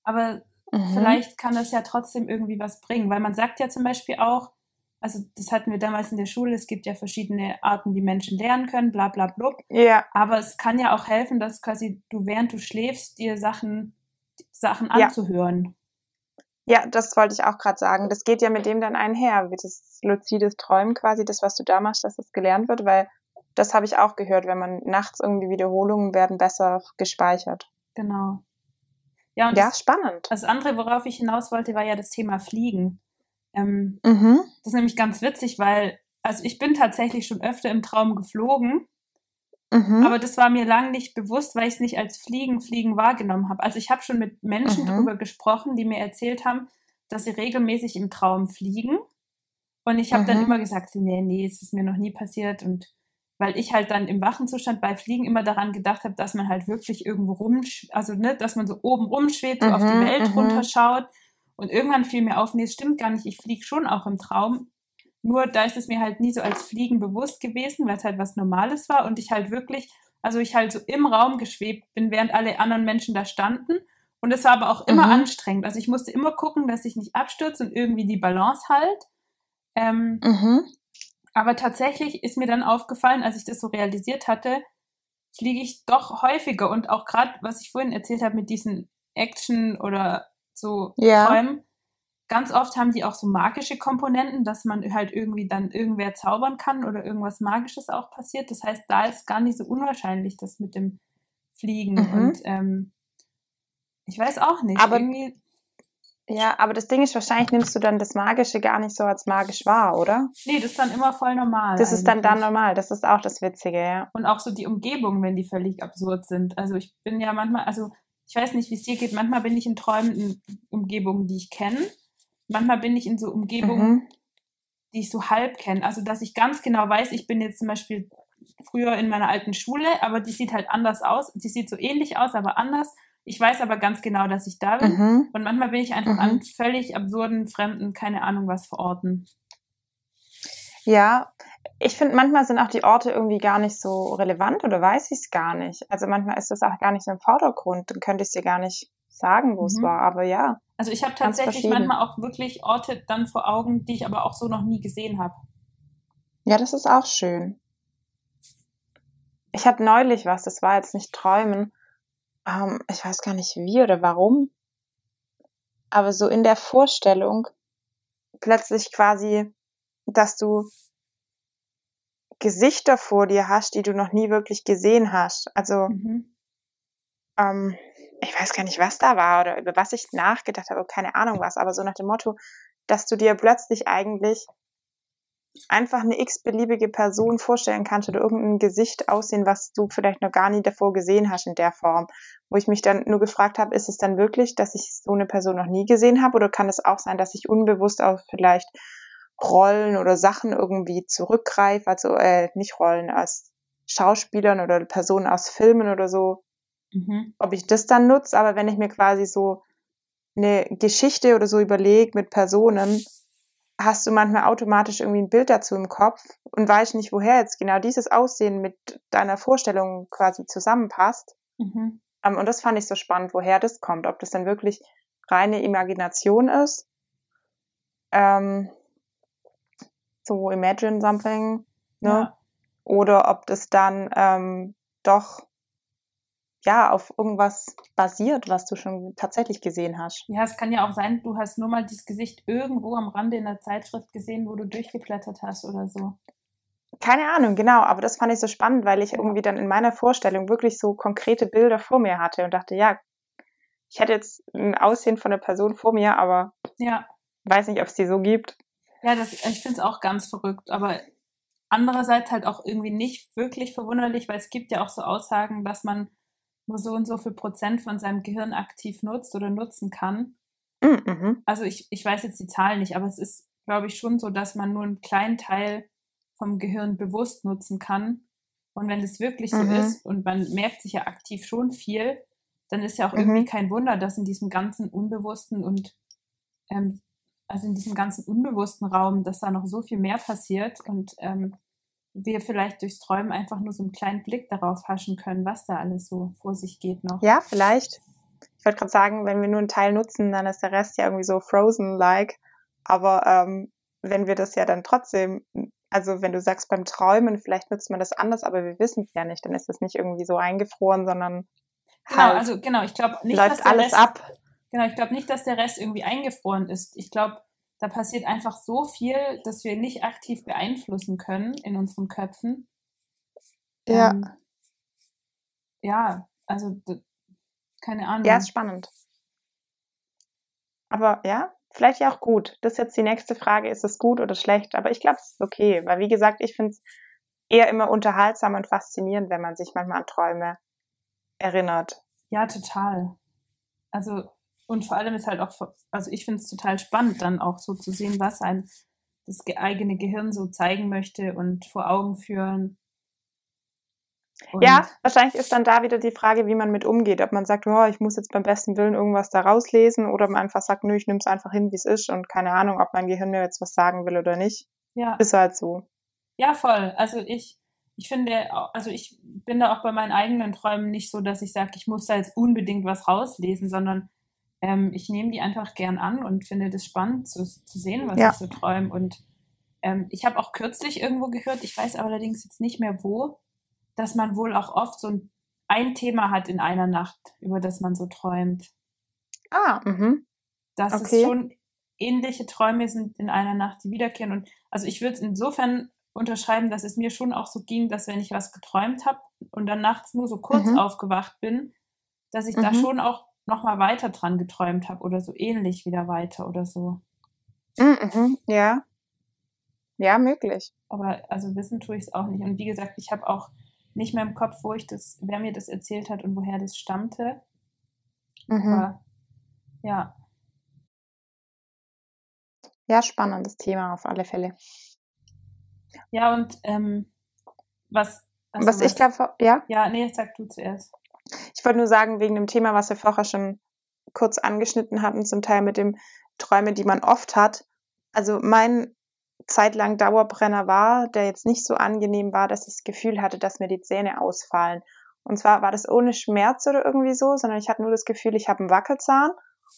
aber mhm. vielleicht kann das ja trotzdem irgendwie was bringen. Weil man sagt ja zum Beispiel auch, also das hatten wir damals in der Schule, es gibt ja verschiedene Arten, wie Menschen lernen können, bla bla bla. Ja. Aber es kann ja auch helfen, dass quasi du während du schläfst, dir Sachen, Sachen ja. anzuhören. Ja, das wollte ich auch gerade sagen. Das geht ja mit dem dann einher, wie das luzides Träumen quasi, das, was du da machst, dass das gelernt wird, weil das habe ich auch gehört, wenn man nachts irgendwie Wiederholungen werden besser gespeichert. Genau. Ja, und ja das, spannend. Das andere, worauf ich hinaus wollte, war ja das Thema Fliegen. Ähm, mhm. Das ist nämlich ganz witzig, weil, also ich bin tatsächlich schon öfter im Traum geflogen, mhm. aber das war mir lang nicht bewusst, weil ich es nicht als Fliegen, Fliegen wahrgenommen habe. Also ich habe schon mit Menschen mhm. darüber gesprochen, die mir erzählt haben, dass sie regelmäßig im Traum fliegen. Und ich habe dann mhm. immer gesagt, nee, nee, es ist mir noch nie passiert. Und weil ich halt dann im wachen Zustand bei Fliegen immer daran gedacht habe, dass man halt wirklich irgendwo rum, also ne, dass man so oben rumschwebt, so auf die mhm, Welt mhm. runterschaut und irgendwann fiel mir auf, nee, es stimmt gar nicht, ich fliege schon auch im Traum. Nur da ist es mir halt nie so als Fliegen bewusst gewesen, weil es halt was Normales war und ich halt wirklich, also ich halt so im Raum geschwebt bin, während alle anderen Menschen da standen. Und es war aber auch immer mhm. anstrengend. Also ich musste immer gucken, dass ich nicht abstürze und irgendwie die Balance halt. Ähm, mhm. Aber tatsächlich ist mir dann aufgefallen, als ich das so realisiert hatte, fliege ich doch häufiger und auch gerade, was ich vorhin erzählt habe mit diesen Action oder so ja. Träumen. Ganz oft haben die auch so magische Komponenten, dass man halt irgendwie dann irgendwer zaubern kann oder irgendwas Magisches auch passiert. Das heißt, da ist gar nicht so unwahrscheinlich, das mit dem Fliegen. Mhm. Und ähm, ich weiß auch nicht. Aber, irgendwie ja, aber das Ding ist, wahrscheinlich nimmst du dann das Magische gar nicht so als magisch wahr, oder? Nee, das ist dann immer voll normal. Das eigentlich. ist dann dann normal, das ist auch das Witzige, ja. Und auch so die Umgebung, wenn die völlig absurd sind. Also ich bin ja manchmal, also ich weiß nicht, wie es dir geht. Manchmal bin ich in Träumen in Umgebungen, die ich kenne. Manchmal bin ich in so Umgebungen, mhm. die ich so halb kenne. Also, dass ich ganz genau weiß, ich bin jetzt zum Beispiel früher in meiner alten Schule, aber die sieht halt anders aus. Die sieht so ähnlich aus, aber anders. Ich weiß aber ganz genau, dass ich da bin. Mhm. Und manchmal bin ich einfach Mhm. an völlig absurden, fremden, keine Ahnung was verorten. Ja, ich finde, manchmal sind auch die Orte irgendwie gar nicht so relevant oder weiß ich es gar nicht. Also manchmal ist das auch gar nicht so im Vordergrund. Dann könnte ich dir gar nicht sagen, wo es Mhm. war. Aber ja, Also ich habe tatsächlich manchmal auch wirklich Orte dann vor Augen, die ich aber auch so noch nie gesehen habe. ja, das ist auch schön. Ich hatte neulich was, das war jetzt nicht Träumen. Ähm, ich weiß gar nicht wie oder warum. Aber so in der Vorstellung plötzlich quasi, dass du Gesichter vor dir hast, die du noch nie wirklich gesehen hast. Also Mhm. ähm, ich weiß gar nicht, was da war oder über was ich nachgedacht habe, keine Ahnung was, aber so nach dem Motto, dass du dir plötzlich eigentlich einfach eine x-beliebige Person vorstellen kannst oder irgendein Gesicht aussehen, was du vielleicht noch gar nie davor gesehen hast in der Form. Wo ich mich dann nur gefragt habe, ist es dann wirklich, dass ich so eine Person noch nie gesehen habe oder kann es auch sein, dass ich unbewusst auf vielleicht Rollen oder Sachen irgendwie zurückgreife, also äh, nicht Rollen als Schauspielern oder Personen aus Filmen oder so, Mhm. ob ich das dann nutze, aber wenn ich mir quasi so eine Geschichte oder so überlege mit Personen, hast du manchmal automatisch irgendwie ein Bild dazu im Kopf und weißt nicht, woher jetzt genau dieses Aussehen mit deiner Vorstellung quasi zusammenpasst. Mhm. Ähm, und das fand ich so spannend, woher das kommt, ob das dann wirklich reine Imagination ist, ähm, so imagine something, ne? Ja. oder ob das dann ähm, doch ja auf irgendwas basiert, was du schon tatsächlich gesehen hast. ja, es kann ja auch sein, du hast nur mal dieses Gesicht irgendwo am Rande in der Zeitschrift gesehen, wo du durchgeblättert hast oder so. Keine Ahnung, genau, aber das fand ich so spannend, weil ich Ja. irgendwie dann in meiner Vorstellung wirklich so konkrete Bilder vor mir hatte und dachte, ja, ich hätte jetzt ein Aussehen von einer Person vor mir, aber Ja, weiß nicht, ob es die so gibt. Ja, das, ich finde es auch ganz verrückt, aber andererseits halt auch irgendwie nicht wirklich verwunderlich, weil es gibt ja auch so Aussagen, dass man nur so und so viel Prozent von seinem Gehirn aktiv nutzt oder nutzen kann. Mm, Mhm. Also ich, ich weiß jetzt die Zahlen nicht, aber es ist, glaube ich, schon so, dass man nur einen kleinen Teil vom Gehirn bewusst nutzen kann. Und wenn es wirklich so Mhm. ist und man merkt sich ja aktiv schon viel, dann ist ja auch Mhm. irgendwie kein Wunder, dass in diesem ganzen unbewussten und ähm, also in diesem ganzen unbewussten Raum, dass da noch so viel mehr passiert und ähm, wir vielleicht durchs Träumen einfach nur so einen kleinen Blick darauf haschen können, was da alles so vor sich geht noch. Ja, vielleicht. Ich wollte gerade sagen, wenn wir nur einen Teil nutzen, dann ist der Rest ja irgendwie so frozen-like. Aber ähm, wenn wir das ja dann trotzdem, also wenn du sagst beim Träumen, vielleicht nutzt man das anders, aber wir wissen es ja nicht, dann ist das nicht irgendwie so eingefroren, sondern Genau, halt also genau, ich glaube nicht, dass läuft der alles Rest, ab. Genau, ich glaube nicht, dass der Rest irgendwie eingefroren ist. Ich glaube, da passiert einfach so viel, dass wir nicht aktiv beeinflussen können in unseren Köpfen. Ja. Ähm, ja, also keine Ahnung. Ja, ist spannend. Aber ja, vielleicht ja auch gut. Das ist jetzt die nächste Frage, ist es gut oder schlecht? Aber ich glaube, es ist okay, weil wie gesagt, ich finde es eher immer unterhaltsam und faszinierend, wenn man sich manchmal an Träume erinnert. Ja, total. Also, und vor allem ist halt auch, also ich finde es total spannend, dann auch so zu sehen, was ein das ge- eigene Gehirn so zeigen möchte und vor Augen führen. Und Ja, wahrscheinlich ist dann da wieder die Frage, wie man mit umgeht. Ob man sagt, oh, ich muss jetzt beim besten Willen irgendwas da rauslesen oder man einfach sagt, nö, ich nehme es einfach hin, wie es ist und keine Ahnung, ob mein Gehirn mir jetzt was sagen will oder nicht. ja. Ist halt so. Ja, voll. Also ich, ich finde, also ich bin da auch bei meinen eigenen Träumen nicht so, dass ich sage, ich muss da jetzt unbedingt was rauslesen, sondern ähm, ich nehme die einfach gern an und finde das spannend zu, zu sehen, was Ja. ich so träume. Und ähm, ich habe auch kürzlich irgendwo gehört, ich weiß allerdings jetzt nicht mehr wo, dass man wohl auch oft so ein, ein Thema hat in einer Nacht, über das man so träumt. Ah, mhm. Dass Okay. es schon ähnliche Träume sind in einer Nacht, die wiederkehren. Und also ich würde es insofern unterschreiben, dass es mir schon auch so ging, dass wenn ich was geträumt habe und dann nachts nur so kurz Mhm. aufgewacht bin, dass ich da Mhm. schon auch noch mal weiter dran geträumt habe oder so ähnlich wieder weiter oder so. Mhm, mhm. Ja. Ja, möglich. Aber also wissen tue ich es auch nicht. Und wie gesagt, ich habe auch nicht mehr im Kopf, wo ich das, wer mir das erzählt hat und woher das stammte. Mhm. Aber ja, Ja, spannendes Thema auf alle Fälle. Ja, und ähm, was, also was, was ich glaube, ja? Ja, nee, sag du zuerst. Ich wollte nur sagen, wegen dem Thema, was wir vorher schon kurz angeschnitten hatten, zum Teil mit dem Träume, die man oft hat. Also mein zeitlang Dauerbrenner war, der jetzt nicht so angenehm war, dass ich das Gefühl hatte, dass mir die Zähne ausfallen. Und zwar war das ohne Schmerz oder irgendwie so, sondern ich hatte nur das Gefühl, ich habe einen Wackelzahn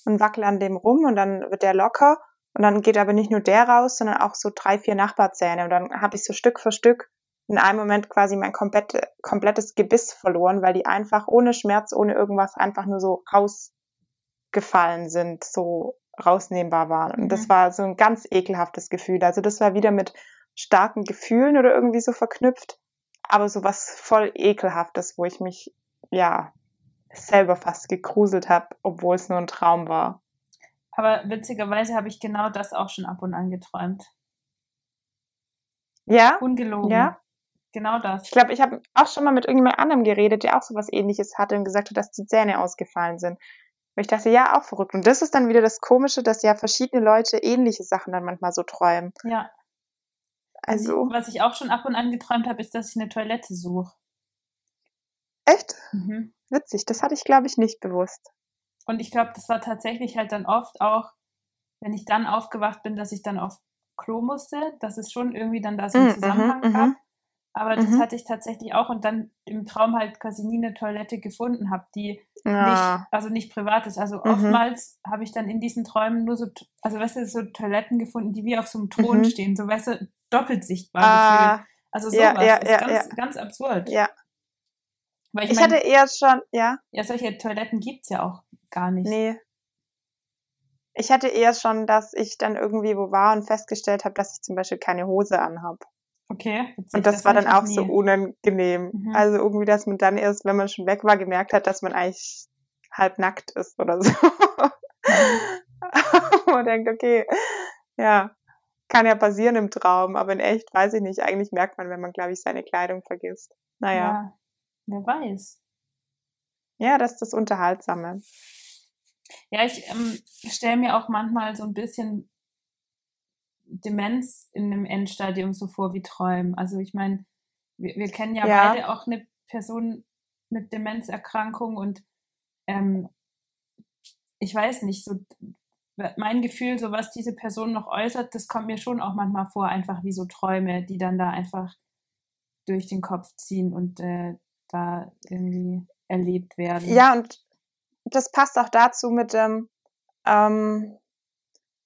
und wackel an dem rum und dann wird der locker und dann geht aber nicht nur der raus, sondern auch so drei, vier Nachbarzähne und dann habe ich so Stück für Stück in einem Moment quasi mein komplette, komplettes Gebiss verloren, weil die einfach ohne Schmerz, ohne irgendwas einfach nur so rausgefallen sind, so rausnehmbar waren. Und das mhm. war so ein ganz ekelhaftes Gefühl. Also das war wieder mit starken Gefühlen oder irgendwie so verknüpft, aber so was voll ekelhaftes, wo ich mich ja selber fast gegruselt habe, obwohl es nur ein Traum war. Aber witzigerweise habe ich genau das auch schon ab und an geträumt. Ja? Ungelogen. Ja? Genau das. Ich glaube, ich habe auch schon mal mit irgendjemand anderem geredet, der auch so was ähnliches hatte und gesagt hat, dass die Zähne ausgefallen sind. Und ich dachte, ja, auch verrückt. Und das ist dann wieder das Komische, dass ja verschiedene Leute ähnliche Sachen dann manchmal so träumen. Ja. Also. Was ich auch schon ab und an geträumt habe, ist, dass ich eine Toilette suche. Echt? Mhm. Witzig. Das hatte ich, glaube ich, nicht bewusst. Und ich glaube, das war tatsächlich halt dann oft auch, wenn ich dann aufgewacht bin, dass ich dann auf Klo musste, dass es schon irgendwie dann da so einen mm, Zusammenhang mm, gab. Aber das mhm. hatte ich tatsächlich auch und dann im Traum halt quasi nie eine Toilette gefunden habe, die ja. nicht, also nicht privat ist. Also mhm. oftmals habe ich dann in diesen Träumen nur so, also weißt du, so Toiletten gefunden, die wie auf so einem Thron mhm. stehen, so weißt du, doppelt sichtbar ah. Also sowas ja, ja, ist ja, ganz, ganz absurd. Ja. Weil ich, ich mein, hatte eher schon, ja. Ja, solche Toiletten gibt's ja auch gar nicht. Nee. Ich hatte eher schon, dass ich dann irgendwie wo war und festgestellt habe, dass ich zum Beispiel keine Hose anhab. Okay. Witzig, und das, das war dann auch nie. so unangenehm. Mhm. Also irgendwie, dass man dann erst, wenn man schon weg war, gemerkt hat, dass man eigentlich halb nackt ist oder so. [LAUGHS] man denkt, okay, ja, kann ja passieren im Traum, aber in echt weiß ich nicht. Eigentlich merkt man, wenn man, glaube ich, seine Kleidung vergisst. Naja. Ja, wer weiß. Ja, das ist das Unterhaltsame. Ja, ich ähm, stelle mir auch manchmal so ein bisschen Demenz in einem Endstadium so vor wie Träumen. Also ich meine, wir, wir kennen ja, ja, beide auch eine Person mit Demenzerkrankung und ähm, ich weiß nicht, so mein Gefühl, so was diese Person noch äußert, das kommt mir schon auch manchmal vor, einfach wie so Träume, die dann da einfach durch den Kopf ziehen und äh, da irgendwie erlebt werden. Ja, und das passt auch dazu mit dem, ähm,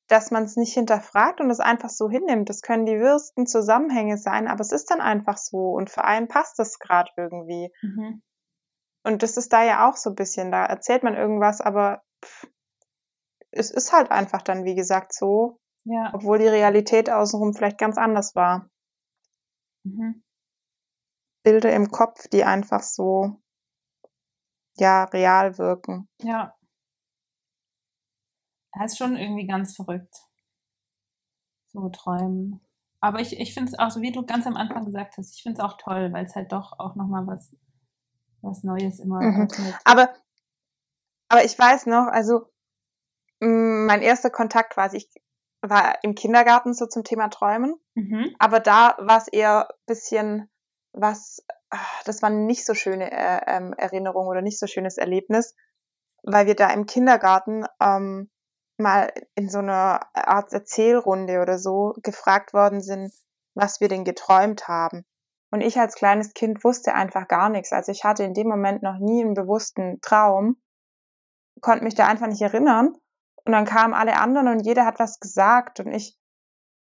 dass man es nicht hinterfragt und es einfach so hinnimmt. Das können die wirsten Zusammenhänge sein, aber es ist dann einfach so und für einen passt es gerade irgendwie. Mhm. Und das ist da ja auch so ein bisschen, da erzählt man irgendwas, aber pff, es ist halt einfach dann, wie gesagt, so, ja. obwohl die Realität außenrum vielleicht ganz anders war. Mhm. Bilder im Kopf, die einfach so, ja, real wirken. Ja. Das ist schon irgendwie ganz verrückt. So träumen. Aber ich, ich finde es auch, so wie du ganz am Anfang gesagt hast, ich finde es auch toll, weil es halt doch auch nochmal was, was Neues immer mhm. Aber, aber ich weiß noch, also mm, mein erster Kontakt quasi, ich war im Kindergarten so zum Thema Träumen, mhm. aber da war es eher bisschen was, ah, das war nicht so schöne äh, ähm, Erinnerung oder nicht so schönes Erlebnis, weil wir da im Kindergarten ähm, mal in so einer Art Erzählrunde oder so gefragt worden sind, was wir denn geträumt haben. Und ich als kleines Kind wusste einfach gar nichts. Also ich hatte in dem Moment noch nie einen bewussten Traum, konnte mich da einfach nicht erinnern. Und dann kamen alle anderen und jeder hat was gesagt und ich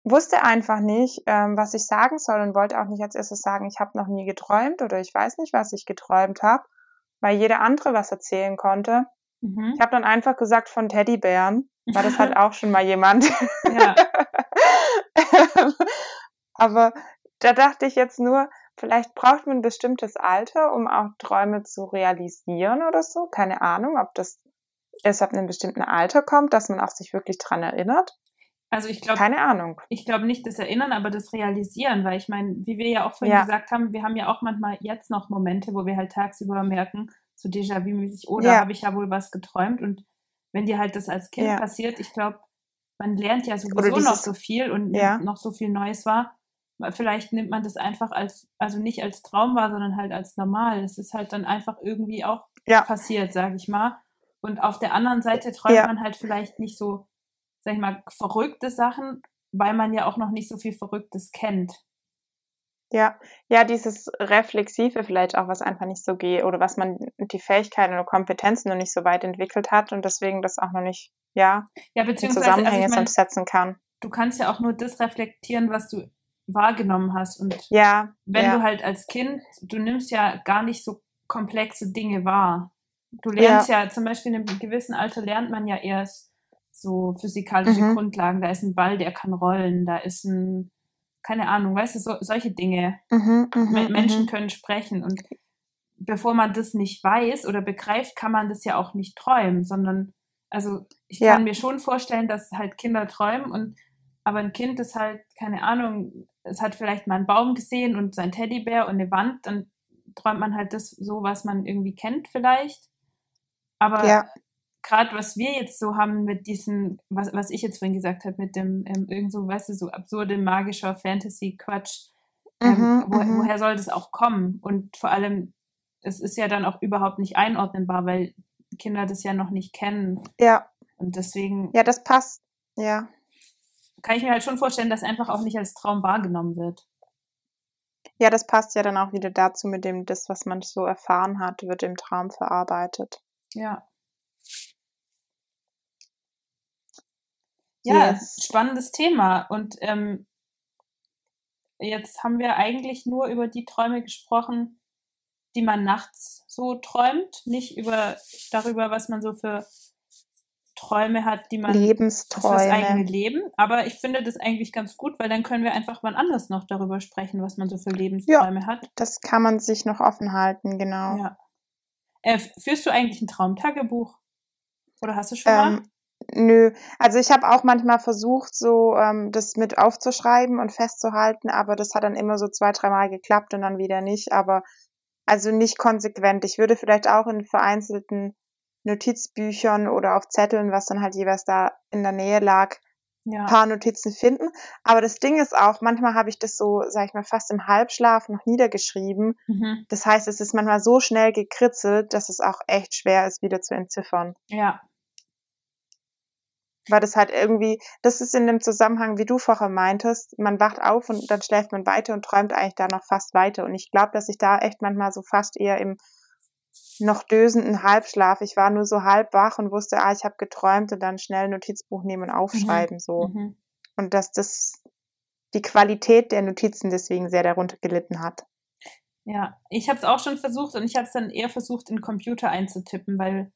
wusste einfach nicht, ähm, was ich sagen soll und wollte auch nicht als erstes sagen, ich habe noch nie geträumt oder ich weiß nicht, was ich geträumt habe, weil jeder andere was erzählen konnte. Mhm. Ich habe dann einfach gesagt von Teddybären war das halt auch schon mal jemand. [LAUGHS] Ja. [LAUGHS] Aber da dachte ich jetzt nur, vielleicht braucht man ein bestimmtes Alter, um auch Träume zu realisieren oder so. Keine Ahnung, ob das erst ab einem bestimmten Alter kommt, dass man auch sich wirklich dran erinnert. Also ich glaube, keine Ahnung. Ich glaube nicht das Erinnern, aber das Realisieren, weil ich meine, wie wir ja auch vorhin ja. gesagt haben, wir haben ja auch manchmal jetzt noch Momente, wo wir halt tagsüber merken, so Déjà-vu-mäßig, oder oh, ja. habe ich ja wohl was geträumt und wenn dir halt das als Kind ja. passiert, ich glaube, man lernt ja sowieso dieses, noch so viel und ja. noch so viel Neues wahr. Vielleicht nimmt man das einfach als, also nicht als Traum wahr, sondern halt als normal. Es ist halt dann einfach irgendwie auch ja. passiert, sage ich mal. Und auf der anderen Seite träumt man halt vielleicht nicht so, sag ich mal, verrückte Sachen, weil man ja auch noch nicht so viel Verrücktes kennt. Ja, ja, dieses Reflexive vielleicht auch, was einfach nicht so geht oder was man die Fähigkeiten oder Kompetenzen noch nicht so weit entwickelt hat und deswegen das auch noch nicht, ja, Ja, beziehungsweise, also Zusammenhänge ich mein, setzen kann. du kannst ja auch nur das reflektieren, was du wahrgenommen hast. Und Ja, wenn ja, du halt als Kind, du nimmst ja gar nicht so komplexe Dinge wahr. Du lernst ja, zum Beispiel in einem gewissen Alter lernt man ja erst so physikalische Mhm. Grundlagen. Da ist ein Ball, der kann rollen, da ist ein, keine Ahnung, weißt du, so, solche Dinge. mhm, Me- Menschen mhm. können sprechen und bevor man das nicht weiß oder begreift, kann man das ja auch nicht träumen, sondern also ich Ja. kann mir schon vorstellen, dass halt Kinder träumen und aber ein Kind ist halt keine Ahnung, es hat vielleicht mal einen Baum gesehen und sein Teddybär und eine Wand, dann träumt man halt das so, was man irgendwie kennt vielleicht. Aber Ja, gerade was wir jetzt so haben mit diesen, was, was ich jetzt vorhin gesagt habe, mit dem ähm, irgend so, weißt du, so absurde magischer Fantasy-Quatsch, ähm, mhm, wo, mhm. woher soll das auch kommen? Und vor allem, es ist ja dann auch überhaupt nicht einordnenbar, weil Kinder das ja noch nicht kennen. ja, Und deswegen ja, das passt. Ja, kann ich mir halt schon vorstellen, dass einfach auch nicht als Traum wahrgenommen wird. ja, das passt ja dann auch wieder dazu, mit dem das, was man so erfahren hat, wird im Traum verarbeitet. Ja. Ja, Yes. spannendes Thema. Und ähm, jetzt haben wir eigentlich nur über die Träume gesprochen, die man nachts so träumt, nicht über darüber, was man so für Träume hat, die man fürs eigene Lebensträume. Leben. Aber ich finde das eigentlich ganz gut, weil dann können wir einfach wann anders noch darüber sprechen, was man so für Ja, Lebensträume hat. das kann man sich noch offen halten, genau. Ja. Äh, führst du eigentlich ein Traumtagebuch? Oder hast du schon mal? Nö, also ich habe auch manchmal versucht, so ähm, das mit aufzuschreiben und festzuhalten, aber das hat dann immer so zwei, dreimal geklappt und dann wieder nicht. Aber also nicht konsequent. Ich würde vielleicht auch in vereinzelten Notizbüchern oder auf Zetteln, was dann halt jeweils da in der Nähe lag, Ja. paar Notizen finden. Aber das Ding ist auch, manchmal habe ich das so, sag ich mal, fast im Halbschlaf noch niedergeschrieben. Mhm. Das heißt, es ist manchmal so schnell gekritzelt, dass es auch echt schwer ist, wieder zu entziffern. Ja. Weil das halt irgendwie, das ist in dem Zusammenhang, wie du vorher meintest, man wacht auf und dann schläft man weiter und träumt eigentlich da noch fast weiter. Und ich glaube, dass ich da echt manchmal so fast eher im noch dösenden Halbschlaf, ich war nur so halb wach und wusste, ah, ich habe geträumt und dann schnell ein Notizbuch nehmen und aufschreiben, so. Mhm. Und dass das die Qualität der Notizen deswegen sehr darunter gelitten hat. Ja, ich habe es auch schon versucht und ich habe es dann eher versucht, in den Computer einzutippen, weil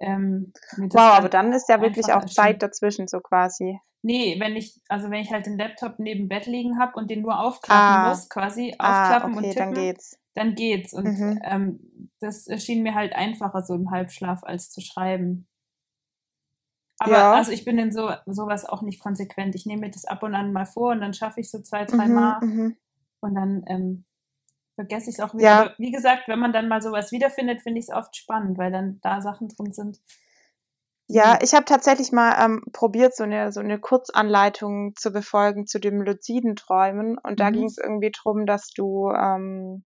ähm, Wow, aber dann ist ja wirklich auch. Zeit dazwischen, so quasi. Nee, wenn ich, also wenn ich halt den Laptop neben Bett liegen habe und den nur aufklappen Ah. muss, quasi Ah, aufklappen und okay, tippen, dann geht's. dann geht's. Und Mhm. ähm, das erschien mir halt einfacher so im Halbschlaf als zu schreiben. Aber Ja. also ich bin in so sowas auch nicht konsequent. Ich nehme mir das ab und an mal vor und dann schaffe ich so zwei, drei Mhm, Mal mhm. und dann ähm, vergesse ich es auch wieder. Ja. Wie gesagt, wenn man dann mal sowas wiederfindet, finde ich es oft spannend, weil dann da Sachen drin sind. Ja, die- ich habe tatsächlich mal ähm, probiert, so eine, so eine Kurzanleitung zu befolgen zu dem luziden Träumen. Und da Mhm. ging es irgendwie drum, dass du ähm,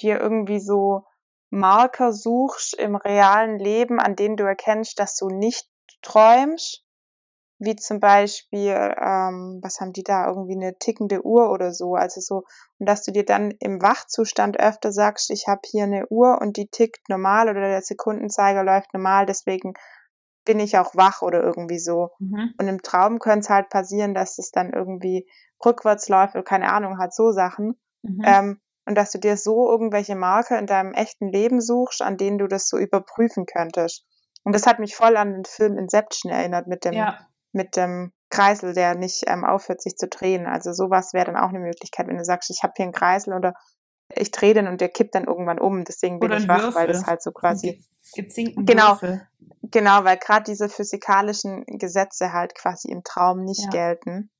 dir irgendwie so Marker suchst im realen Leben, an denen du erkennst, dass du nicht träumst. Wie zum Beispiel, ähm, was haben die da, irgendwie eine tickende Uhr oder so. Also so, und dass du dir dann im Wachzustand öfter sagst, ich habe hier eine Uhr und die tickt normal oder der Sekundenzeiger läuft normal, deswegen bin ich auch wach oder irgendwie so. Mhm. Und im Traum könnte es halt passieren, dass es dann irgendwie rückwärts läuft oder keine Ahnung, halt so Sachen. Mhm. Ähm, und dass du dir so irgendwelche Marker in deinem echten Leben suchst, an denen du das so überprüfen könntest. Und das hat mich voll an den Film Inception erinnert mit dem, ja, mit dem Kreisel, der nicht ähm, aufhört, sich zu drehen. Also sowas wäre dann auch eine Möglichkeit, wenn du sagst, ich habe hier einen Kreisel oder ich drehe den und der kippt dann irgendwann um. Deswegen bin Oder ich wach, weil Würfel. das halt so quasi Ge gezinkten Genau. Würfel. Genau, weil gerade diese physikalischen Gesetze halt quasi im Traum nicht Ja. gelten.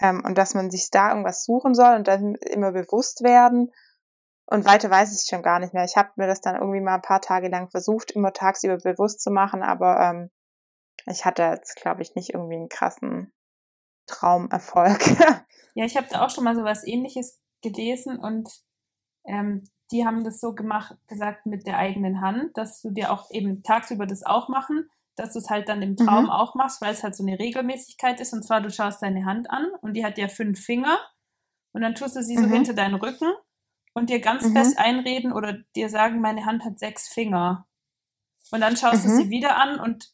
Ähm, und dass man sich da irgendwas suchen soll und dann immer bewusst werden. Und weiter weiß ich schon gar nicht mehr. Ich habe mir das dann irgendwie mal ein paar Tage lang versucht, immer tagsüber bewusst zu machen, aber ähm, ich hatte jetzt, glaube ich, nicht irgendwie einen krassen Traumerfolg. [LAUGHS] Ja, ich habe da auch schon mal so was ähnliches gelesen und ähm, die haben das so gemacht, gesagt mit der eigenen Hand, dass du dir auch eben tagsüber das auch machen, dass du es halt dann im Traum Mhm. auch machst, weil es halt so eine Regelmäßigkeit ist. Und zwar, du schaust deine Hand an und die hat ja fünf Finger und dann tust du sie so Mhm. hinter deinen Rücken und dir ganz Mhm. fest einreden oder dir sagen, meine Hand hat sechs Finger. Und dann schaust du Mhm. sie wieder an und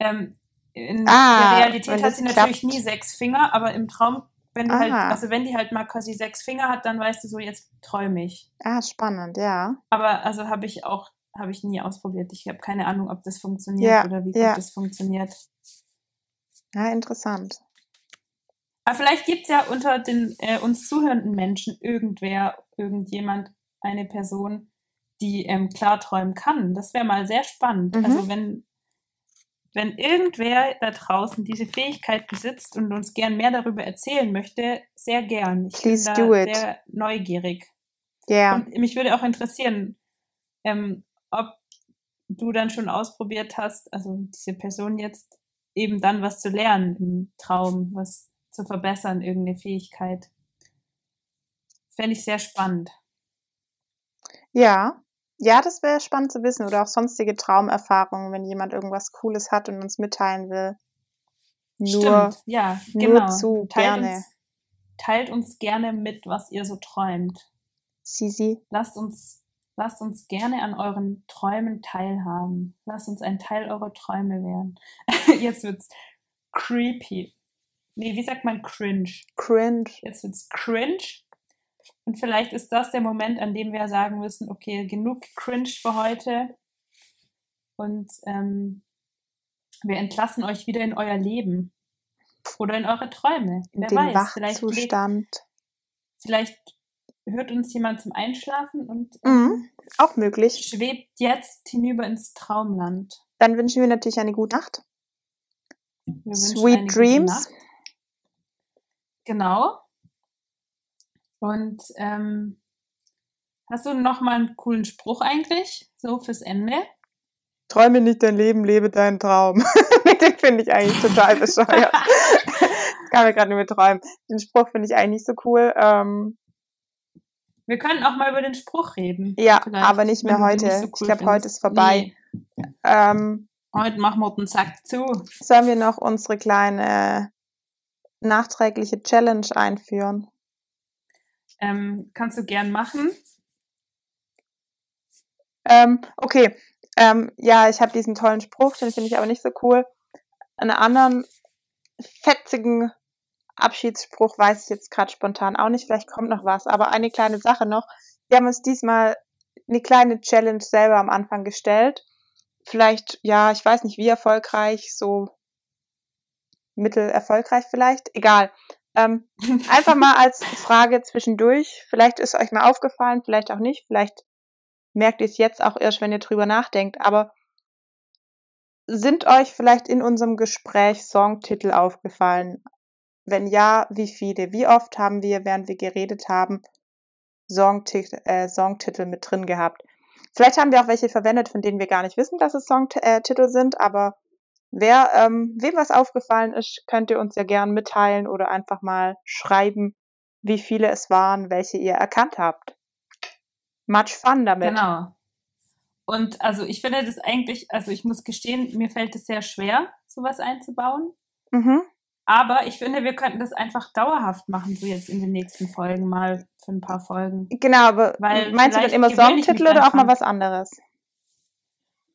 ähm, in Ah, der Realität hat sie natürlich klappt. nie sechs Finger, aber im Traum, wenn du halt, Ah. also wenn die halt mal quasi sechs Finger hat, dann weißt du so, jetzt träume ich. Ah, spannend, ja. Aber also habe ich auch, habe ich nie ausprobiert. Ich habe keine Ahnung, ob das funktioniert Ja, oder wie ja. gut das funktioniert. Ja, interessant. Aber vielleicht gibt es ja unter den äh, uns zuhörenden Menschen irgendwer, irgendjemand, eine Person, die ähm, klarträumen kann. Das wäre mal sehr spannend. Mhm. Also wenn, wenn irgendwer da draußen diese Fähigkeit besitzt und uns gern mehr darüber erzählen möchte, sehr gern. Ich Please bin da do it. sehr neugierig. Ja. Und mich würde auch interessieren, ähm, ob du dann schon ausprobiert hast, also diese Person jetzt eben dann was zu lernen im Traum, was zu verbessern, irgendeine Fähigkeit. Fände ich sehr spannend. Ja. Ja, das wäre spannend zu wissen. Oder auch sonstige Traumerfahrungen, wenn jemand irgendwas Cooles hat und uns mitteilen will. Nur, Stimmt, ja, nur genau. zu teilt gerne. Uns, teilt uns gerne mit, was ihr so träumt. Sisi. Lasst uns, lasst uns gerne an euren Träumen teilhaben. Lasst uns ein Teil eurer Träume werden. [LAUGHS] Jetzt wird's creepy. Nee, wie sagt man cringe? Cringe. Jetzt wird's cringe. Und vielleicht ist das der Moment, an dem wir sagen müssen, okay, genug cringe für heute. Und ähm, wir entlassen euch wieder in euer Leben. Oder in eure Träume. In Wer den weiß, vielleicht, Wachzustand. vielleicht hört uns jemand zum Einschlafen und ähm, Mhm. Auch möglich. schwebt jetzt hinüber ins Traumland. Dann wünschen wir natürlich eine gute Nacht. Sweet Dreams. Genau. Und ähm, hast du noch mal einen coolen Spruch eigentlich, so fürs Ende? Träume nicht dein Leben, lebe deinen Traum. [LAUGHS] Den finde ich eigentlich total [LAUGHS] bescheuert. Kann mir gerade nur mit träumen. Den Spruch finde ich eigentlich nicht so cool. Ähm, Wir können auch mal über den Spruch reden. ja, vielleicht, aber nicht mehr heute. nicht so ich cool glaube, heute ist vorbei. Nee, Ähm, heute machen wir den Sack zu. sollen wir noch unsere kleine nachträgliche Challenge einführen? Ähm, kannst du gern machen. Ähm, okay. Ähm, ja, ich habe diesen tollen Spruch, den finde ich aber nicht so cool. Einen anderen fetzigen Abschiedsspruch weiß ich jetzt gerade spontan auch nicht. Vielleicht kommt noch was. Aber eine kleine Sache noch. Wir haben uns diesmal eine kleine Challenge selber am Anfang gestellt. Vielleicht, ja, ich weiß nicht, wie erfolgreich, so mittel erfolgreich vielleicht. Egal. Ähm, einfach mal als Frage zwischendurch. Vielleicht ist euch mal aufgefallen, vielleicht auch nicht. Vielleicht merkt ihr es jetzt auch erst, wenn ihr drüber nachdenkt. Aber sind euch vielleicht in unserem Gespräch Songtitel aufgefallen? Wenn ja, wie viele? Wie oft haben wir, während wir geredet haben, Songtitel, äh, Songtitel mit drin gehabt? Vielleicht haben wir auch welche verwendet, von denen wir gar nicht wissen, dass es Songtitel sind, aber wer, ähm, wem was aufgefallen ist, könnt ihr uns ja gern mitteilen oder einfach mal schreiben, wie viele es waren, welche ihr erkannt habt. Much fun damit. Genau. Und also ich finde das eigentlich, also ich muss gestehen, mir fällt es sehr schwer, sowas einzubauen. Mhm. Aber ich finde, wir könnten das einfach dauerhaft machen, so jetzt in den nächsten Folgen mal für ein paar Folgen. Genau, aber Weil meinst du dann immer Songtitel oder auch mal was anderes?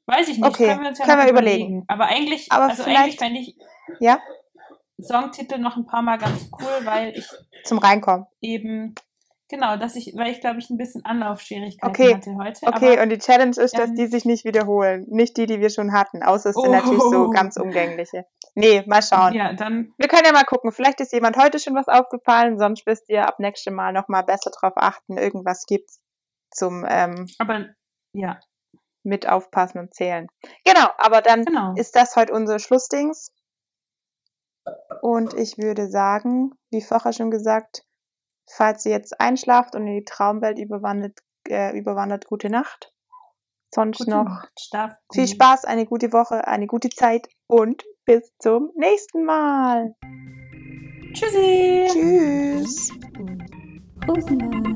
Weiß ich nicht, Okay, können wir uns ja können noch wir überlegen. überlegen. Aber eigentlich, Aber also eigentlich fände ich Ja, Songtitel noch ein paar Mal ganz cool, weil ich zum Reinkommen. eben, genau, dass ich, weil ich glaube ich ein bisschen Anlaufschwierigkeiten Okay, hatte heute. Okay, aber, und die Challenge ist, dass ähm, die sich nicht wiederholen. Nicht die, die wir schon hatten. Außer es sind Oh. natürlich so ganz umgängliche. Nee, mal schauen. ja, dann, Wir können ja mal gucken. Vielleicht ist jemand heute schon was aufgefallen, sonst wisst ihr ab nächstem Mal nochmal besser drauf achten. Irgendwas gibt's zum ähm, aber ja, mit aufpassen und zählen. Genau, aber dann genau. ist das heute unser Schlussdings. Und ich würde sagen, wie vorher schon gesagt, falls ihr jetzt einschlaft und in die Traumwelt überwandert, äh, überwandert gute Nacht. Sonst Gute noch Nacht, viel. Spaß, eine gute Woche, eine gute Zeit und bis zum nächsten Mal. Tschüssi. Tschüss. Rosenberg.